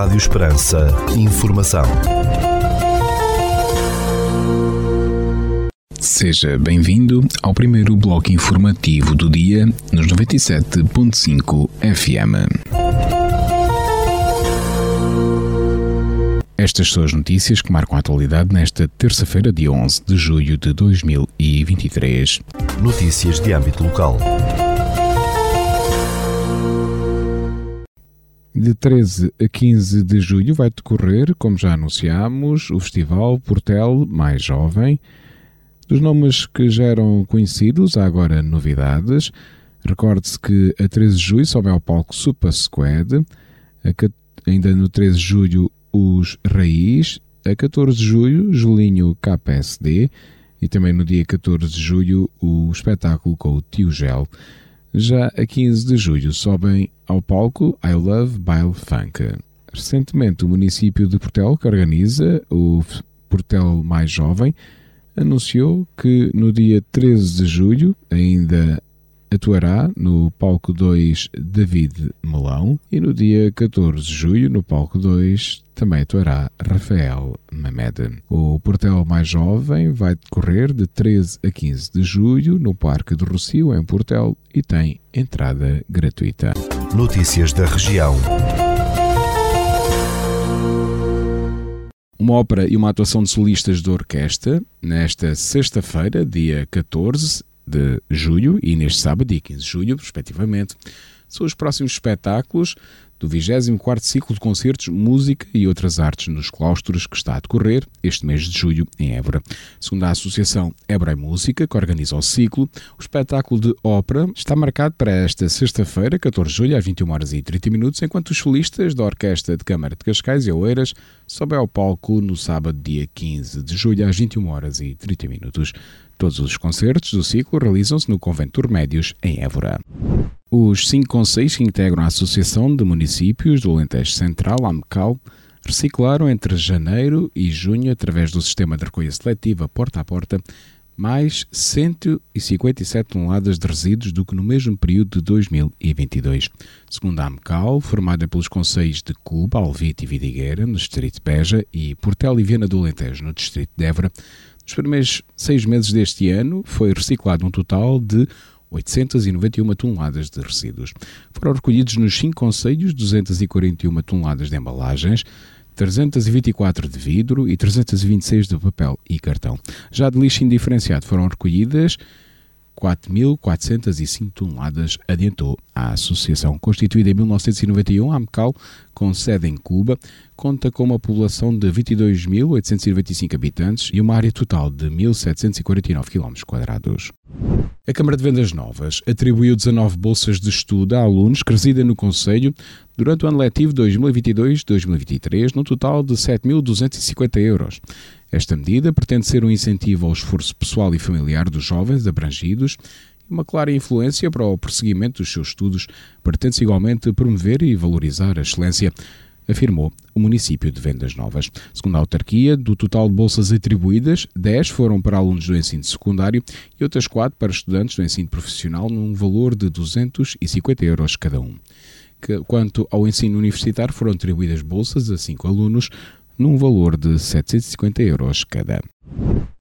Rádio Esperança. Informação. Seja bem-vindo ao primeiro bloco informativo do dia nos 97.5 FM. Estas são as notícias que marcam a atualidade nesta terça-feira, dia 11 de julho de 2023. Notícias de âmbito local. De 13 a 15 de julho vai decorrer, como já anunciámos, o Festival Portel Mais Jovem. Dos nomes que já eram conhecidos, há agora novidades. Recorde-se que a 13 de julho sobe ao palco Super Squad, ainda no 13 de julho os Raiz, a 14 de julho Julinho KPSD e também no dia 14 de julho o espetáculo com o Tio Gel. Já a 15 de julho sobem ao palco I Love Bile Funk. Recentemente, o município de Portel, que organiza o Portel Mais Jovem, anunciou que no dia 13 de julho, ainda atuará no palco 2 David Melão e no dia 14 de julho, no palco 2, também atuará Rafael Mamed. O Portel Mais Jovem vai decorrer de 13 a 15 de julho no Parque do Rocio, em Portel, e tem entrada gratuita. Notícias da região. Uma ópera e uma atuação de solistas de orquestra nesta sexta-feira, dia 14, de julho e neste sábado, dia 15 de julho, respectivamente, são os próximos espetáculos do 24º ciclo de concertos Música e Outras Artes nos Claustros que está a decorrer este mês de julho em Évora. Segundo a Associação Évora Música, que organiza o ciclo, o espetáculo de ópera está marcado para esta sexta-feira, 14 de julho, às 21 horas e 30 minutos, enquanto os solistas da Orquestra de Câmara de Cascais e Oeiras sobem ao palco no sábado, dia 15 de julho, às 21 horas e 30 minutos. Todos os concertos do ciclo realizam-se no Convento Remédios, em Évora. Os cinco conselhos que integram a Associação de Municípios do Alentejo Central, AMCAL, reciclaram entre janeiro e junho, através do sistema de recolha seletiva porta a porta, mais 157 toneladas de resíduos do que no mesmo período de 2022. Segundo a AMCAL, formada pelos conselhos de Cuba, Alvite e Vidigueira, no distrito de Beja, e Portel e Viana do Alentejo, no distrito de Évora, nos primeiros seis meses deste ano, foi reciclado um total de 891 toneladas de resíduos. Foram recolhidos nos cinco conselhos 241 toneladas de embalagens, 324 de vidro e 326 de papel e cartão. Já de lixo indiferenciado foram recolhidas 4.405 toneladas, adiantou a associação. Constituída em 1991, a AMCAL, com sede em Cuba, conta com uma população de 22.895 habitantes e uma área total de 1.749 km. A Câmara de Vendas Novas atribuiu 19 bolsas de estudo a alunos que residem no Conselho durante o ano letivo 2022-2023, no total de 7.250 euros. Esta medida pretende ser um incentivo ao esforço pessoal e familiar dos jovens abrangidos uma clara influência para o prosseguimento dos seus estudos. Pretende-se igualmente promover e valorizar a excelência afirmou o município de Vendas Novas. Segundo a autarquia, do total de bolsas atribuídas, 10 foram para alunos do ensino secundário e outras 4 para estudantes do ensino profissional, num valor de 250 euros cada um. Quanto ao ensino universitário, foram atribuídas bolsas a 5 alunos, num valor de 750 euros cada.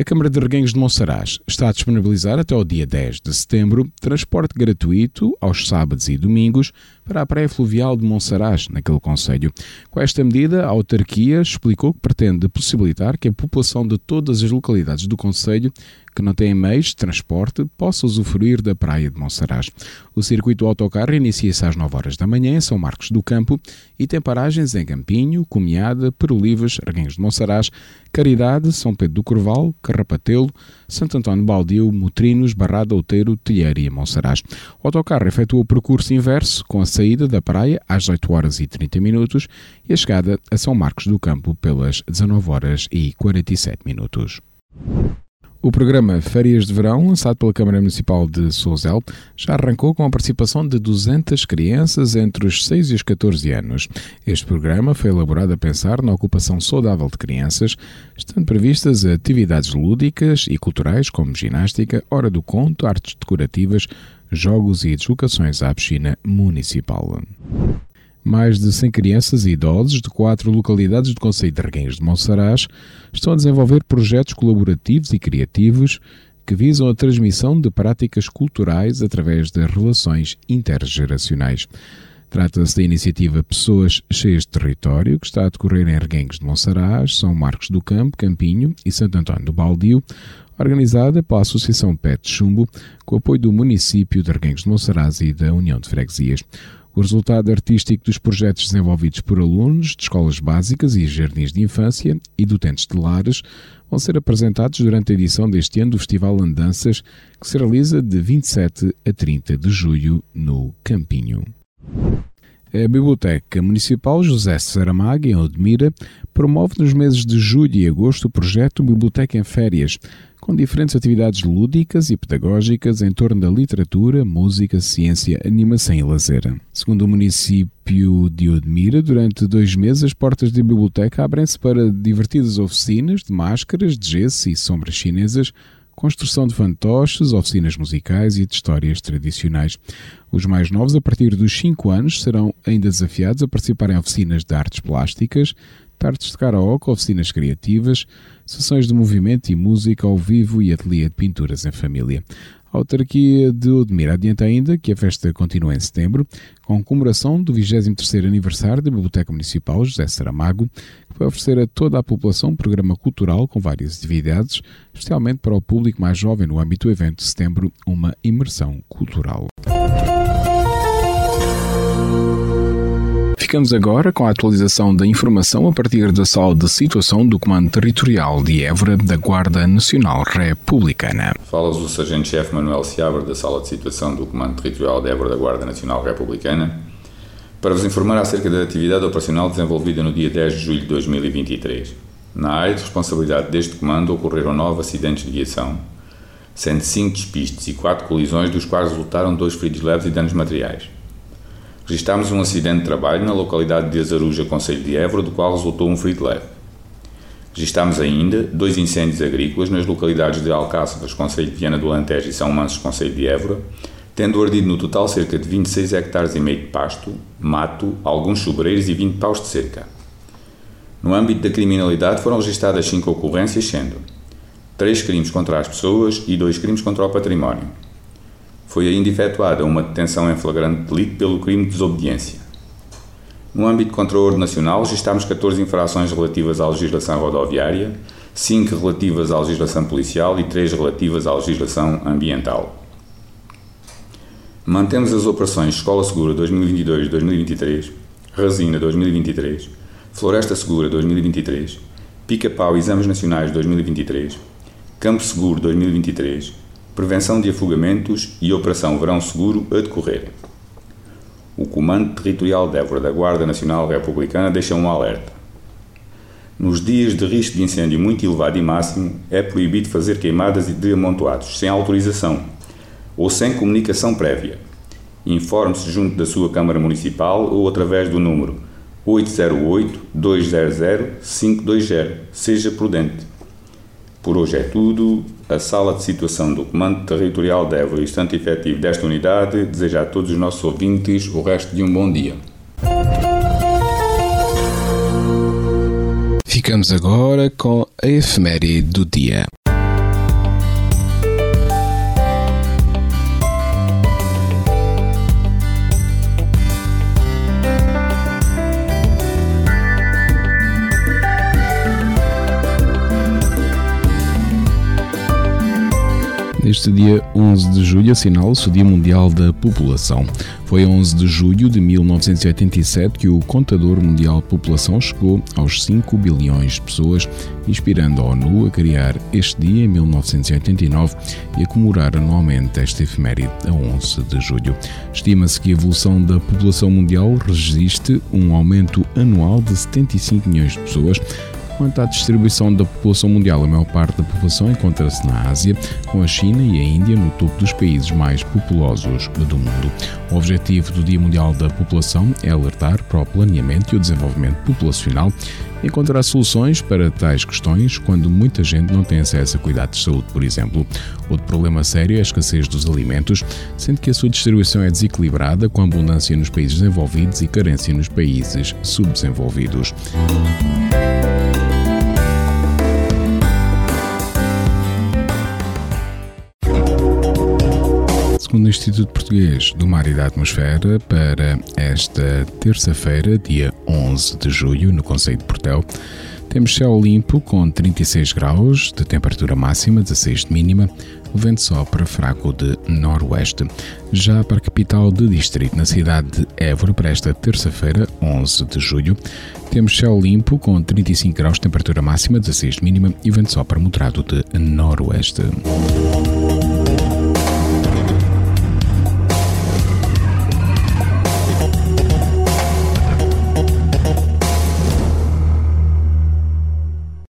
A Câmara de Reguengos de Monsaraz está a disponibilizar até o dia 10 de setembro transporte gratuito aos sábados e domingos para a praia fluvial de Monsaraz, naquele conselho. Com esta medida, a autarquia explicou que pretende possibilitar que a população de todas as localidades do conselho que não têm meios de transporte possa usufruir da praia de Monsaraz. O circuito autocarro inicia-se às 9 horas da manhã em São Marcos do Campo e tem paragens em Campinho, Comiada, Perolivas, Reguengos de Monsaraz, Caridade, São Pedro do Corval, Carrapatelo, Santo António Baldio, Motrinos, Barrada, Outeiro, Telheira e Monsaraz. O autocarro efetua o percurso inverso com a saída da praia às 8 horas e 30 minutos e a chegada a São Marcos do Campo pelas 19 horas e 47 minutos. O programa Férias de Verão, lançado pela Câmara Municipal de Souzel, já arrancou com a participação de 200 crianças entre os 6 e os 14 anos. Este programa foi elaborado a pensar na ocupação saudável de crianças, estando previstas atividades lúdicas e culturais como ginástica, hora do conto, artes decorativas, jogos e deslocações à piscina municipal. Mais de 100 crianças e idosos de quatro localidades do Conselho de Reguengos de Monsaraz estão a desenvolver projetos colaborativos e criativos que visam a transmissão de práticas culturais através das relações intergeracionais. Trata-se da iniciativa Pessoas Cheias de Território, que está a decorrer em Reguengos de Monsaraz, São Marcos do Campo, Campinho e Santo António do Baldio, organizada pela Associação PET Chumbo, com apoio do município de Reguengos de Monsaraz e da União de Freguesias. O resultado artístico dos projetos desenvolvidos por alunos de escolas básicas e jardins de infância e de utentes de lares vão ser apresentados durante a edição deste ano do Festival Andanças, que se realiza de 27 a 30 de julho no Campinho. A Biblioteca Municipal José Saramago, em Odmira, promove nos meses de julho e agosto o projeto Biblioteca em Férias, com diferentes atividades lúdicas e pedagógicas em torno da literatura, música, ciência, animação e lazer. Segundo o município de Odmira, durante dois meses as portas da biblioteca abrem-se para divertidas oficinas de máscaras, de gesso e sombras chinesas, construção de fantoches, oficinas musicais e de histórias tradicionais. Os mais novos, a partir dos 5 anos, serão ainda desafiados a participar em oficinas de artes plásticas, tardes de karaoke, oficinas criativas, sessões de movimento e música ao vivo e ateliê de pinturas em família. A autarquia de Odmira adianta ainda que a festa continua em setembro, com comemoração do 23º aniversário da Biblioteca Municipal José Saramago, que vai oferecer a toda a população um programa cultural com várias atividades, especialmente para o público mais jovem no âmbito do evento de setembro, uma imersão cultural. Ficamos agora com a atualização da informação a partir da sala de situação do Comando Territorial de Évora da Guarda Nacional Republicana. Fala-vos o Sargento-Chefe Manuel Seabra da sala de situação do Comando Territorial de Évora da Guarda Nacional Republicana para vos informar acerca da atividade operacional desenvolvida no dia 10 de julho de 2023. Na área de responsabilidade deste comando ocorreram nove acidentes de viação, sendo cinco despistes e quatro colisões, dos quais resultaram dois feridos leves e danos materiais. Registámos um acidente de trabalho na localidade de Azaruja, Conselho de Évora, do qual resultou um ferido leve. Registámos ainda dois incêndios agrícolas nas localidades de Alcáçovas, Conselho de Viana do Alentejo e São Mansos, Conselho de Évora, tendo ardido no total cerca de 26 hectares e meio de pasto, mato, alguns sobreiros e 20 paus de cerca. No âmbito da criminalidade foram registadas 5 ocorrências, sendo 3 crimes contra as pessoas e 2 crimes contra o património. Foi ainda efetuada uma detenção em flagrante delito pelo crime de desobediência. No âmbito de controle nacional, registámos 14 infrações relativas à legislação rodoviária, 5 relativas à legislação policial e 3 relativas à legislação ambiental. Mantemos as operações Escola Segura 2022-2023, Resina 2023, Floresta Segura 2023, Pica-Pau Exames Nacionais 2023, Campo Seguro 2023, Prevenção de Afogamentos e Operação Verão Seguro a decorrer. O Comando Territorial de Évora da Guarda Nacional Republicana deixa um alerta. Nos dias de risco de incêndio muito elevado e máximo, é proibido fazer queimadas de amontoados sem autorização ou sem comunicação prévia. Informe-se junto da sua Câmara Municipal ou através do número 808-200-520. Seja prudente. Por hoje é tudo. A sala de situação do Comando Territorial de Évora e estante efetivo desta unidade deseja a todos os nossos ouvintes o resto de um bom dia. Ficamos agora com a efeméride do dia. Neste dia 11 de julho assinala-se o Dia Mundial da População. Foi 11 de julho de 1987 que o Contador Mundial de População chegou aos 5 bilhões de pessoas, inspirando a ONU a criar este dia em 1989 e a comemorar anualmente esta efeméride a 11 de julho. Estima-se que a evolução da população mundial resiste um aumento anual de 75 milhões de pessoas, Quanto à distribuição da população mundial, a maior parte da população encontra-se na Ásia, com a China e a Índia no topo dos países mais populosos do mundo. O objetivo do Dia Mundial da População é alertar para o planeamento e o desenvolvimento populacional e encontrar soluções para tais questões quando muita gente não tem acesso a cuidados de saúde, por exemplo. Outro problema sério é a escassez dos alimentos, sendo que a sua distribuição é desequilibrada, com abundância nos países desenvolvidos e carência nos países subdesenvolvidos. Segundo o Instituto Português do Mar e da Atmosfera, para esta terça-feira, dia 11 de julho, no Conselho de Portel, temos céu limpo com 36 graus de temperatura máxima, 16 de mínima, o vento sopra fraco de noroeste. Já para a capital de distrito, na cidade de Évora, para esta terça-feira, 11 de julho, temos céu limpo com 35 graus de temperatura máxima, 16 de mínima e vento sopra moderado de noroeste.